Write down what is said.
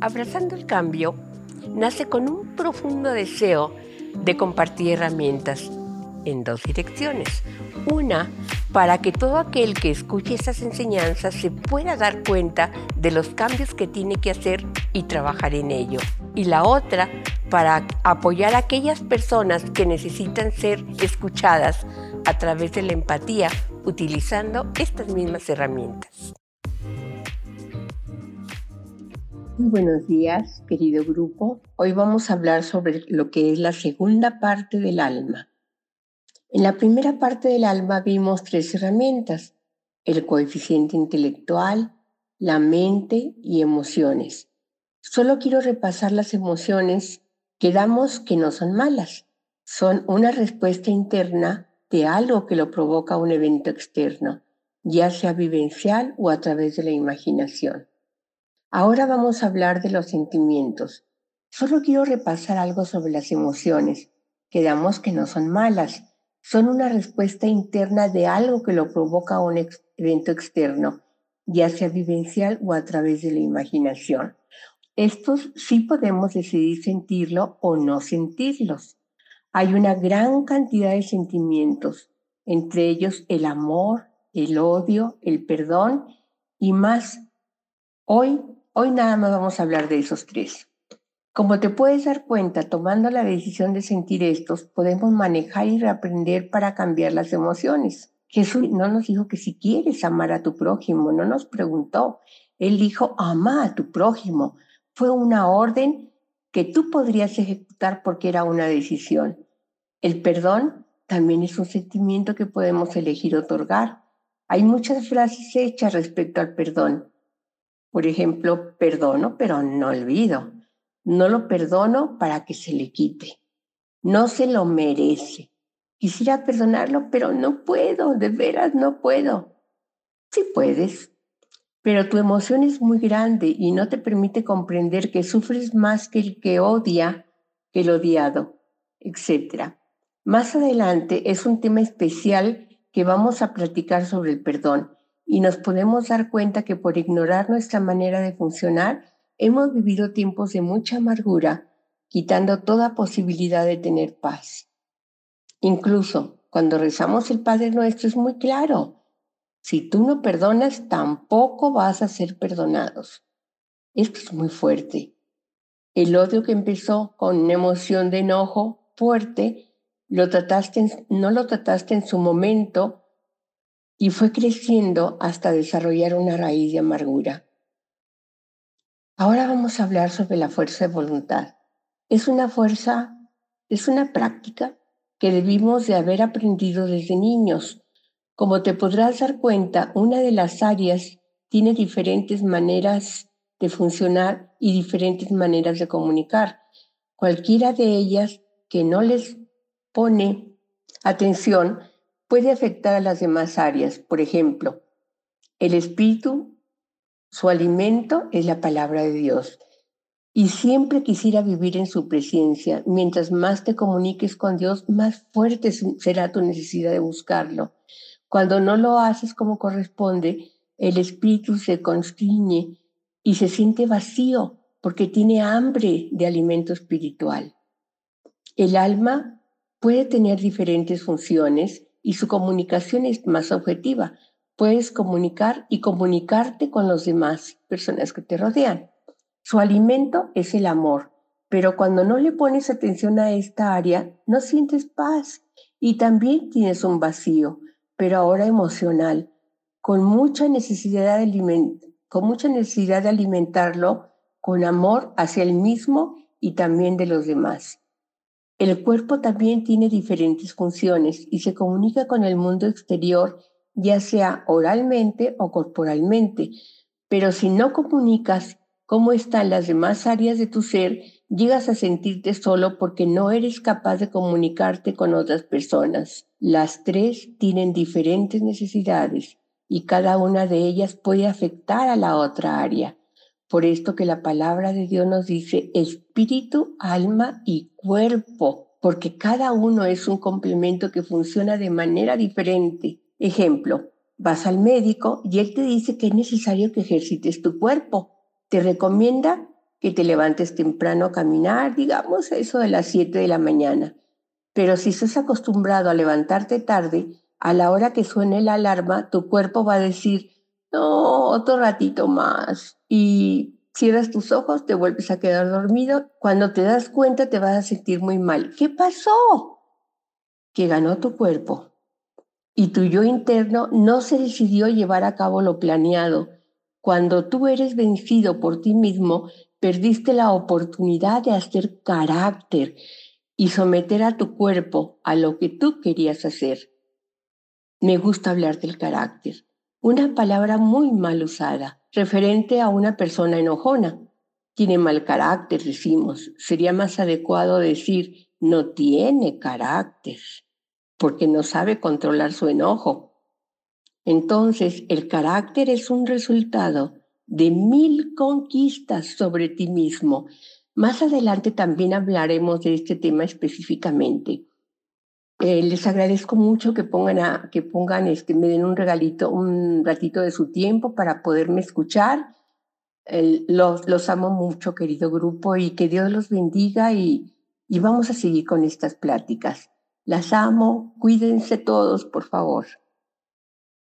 Abrazando el cambio nace con un profundo deseo de compartir herramientas en dos direcciones. Una, para que todo aquel que escuche esas enseñanzas se pueda dar cuenta de los cambios que tiene que hacer y trabajar en ello. Y la otra, para apoyar a aquellas personas que necesitan ser escuchadas a través de la empatía utilizando estas mismas herramientas. Buenos días, querido grupo. Hoy vamos a hablar sobre lo que es la segunda parte del alma. En la primera parte del alma vimos tres herramientas, el coeficiente intelectual, la mente y emociones. Solo quiero repasar las emociones que damos que no son malas. Son una respuesta interna de algo que lo provoca un evento externo, ya sea vivencial o a través de la imaginación. Ahora vamos a hablar de los sentimientos. Solo quiero repasar algo sobre las emociones. Quedamos que no son malas, son una respuesta interna de algo que lo provoca un evento externo, ya sea vivencial o a través de la imaginación. Estos sí podemos decidir sentirlo o no sentirlos. Hay una gran cantidad de sentimientos, entre ellos el amor, el odio, el perdón y más. Hoy Hoy nada más vamos a hablar de esos tres. Como te puedes dar cuenta, tomando la decisión de sentir estos, podemos manejar y reaprender para cambiar las emociones. Jesús no nos dijo que si quieres amar a tu prójimo, no nos preguntó. Él dijo, ama a tu prójimo. Fue una orden que tú podrías ejecutar porque era una decisión. El perdón también es un sentimiento que podemos elegir otorgar. Hay muchas frases hechas respecto al perdón. Por ejemplo, perdono, pero no olvido. No lo perdono para que se le quite. No se lo merece. Quisiera perdonarlo, pero no puedo, de veras no puedo. Sí puedes, pero tu emoción es muy grande y no te permite comprender que sufres más que el que odia que el odiado, etc. Más adelante es un tema especial que vamos a platicar sobre el perdón y nos podemos dar cuenta que por ignorar nuestra manera de funcionar, hemos vivido tiempos de mucha amargura, quitando toda posibilidad de tener paz. Incluso cuando rezamos el Padre Nuestro es muy claro, si tú no perdonas, tampoco vas a ser perdonados. Esto es muy fuerte. El odio que empezó con una emoción de enojo fuerte, lo trataste no lo trataste en su momento y fue creciendo hasta desarrollar una raíz de amargura. Ahora vamos a hablar sobre la fuerza de voluntad. Es una fuerza, es una práctica que debimos de haber aprendido desde niños. Como te podrás dar cuenta, una de las áreas tiene diferentes maneras de funcionar y diferentes maneras de comunicar. Cualquiera de ellas que no les pone atención puede afectar a las demás áreas. Por ejemplo, el espíritu, su alimento es la palabra de Dios. Y siempre quisiera vivir en su presencia. Mientras más te comuniques con Dios, más fuerte será tu necesidad de buscarlo. Cuando no lo haces como corresponde, el espíritu se constriñe y se siente vacío porque tiene hambre de alimento espiritual. El alma puede tener diferentes funciones y su comunicación es más objetiva. Puedes comunicar y comunicarte con los demás personas que te rodean. Su alimento es el amor, pero cuando no le pones atención a esta área, no sientes paz y también tienes un vacío, pero ahora emocional, con mucha necesidad de, con mucha necesidad de alimentarlo con amor hacia el mismo y también de los demás. El cuerpo también tiene diferentes funciones y se comunica con el mundo exterior, ya sea oralmente o corporalmente. Pero si no comunicas cómo están las demás áreas de tu ser, llegas a sentirte solo porque no eres capaz de comunicarte con otras personas. Las tres tienen diferentes necesidades y cada una de ellas puede afectar a la otra área. Por esto que la palabra de Dios nos dice espíritu, alma y cuerpo, porque cada uno es un complemento que funciona de manera diferente. Ejemplo, vas al médico y él te dice que es necesario que ejercites tu cuerpo. Te recomienda que te levantes temprano a caminar, digamos eso de las 7 de la mañana. Pero si estás acostumbrado a levantarte tarde, a la hora que suene la alarma, tu cuerpo va a decir, no, otro ratito más. Y cierras tus ojos, te vuelves a quedar dormido. Cuando te das cuenta te vas a sentir muy mal. ¿Qué pasó? Que ganó tu cuerpo. Y tu yo interno no se decidió llevar a cabo lo planeado. Cuando tú eres vencido por ti mismo, perdiste la oportunidad de hacer carácter y someter a tu cuerpo a lo que tú querías hacer. Me gusta hablar del carácter, una palabra muy mal usada, referente a una persona enojona. Tiene mal carácter, decimos. Sería más adecuado decir no tiene carácter, porque no sabe controlar su enojo. Entonces, el carácter es un resultado de mil conquistas sobre ti mismo. Más adelante también hablaremos de este tema específicamente. Eh, les agradezco mucho que pongan, a, que pongan, este, me den un regalito, un ratito de su tiempo para poderme escuchar. los, los amo mucho, querido grupo, y que Dios los bendiga y, y vamos a seguir con estas pláticas. Las amo, cuídense todos, por favor.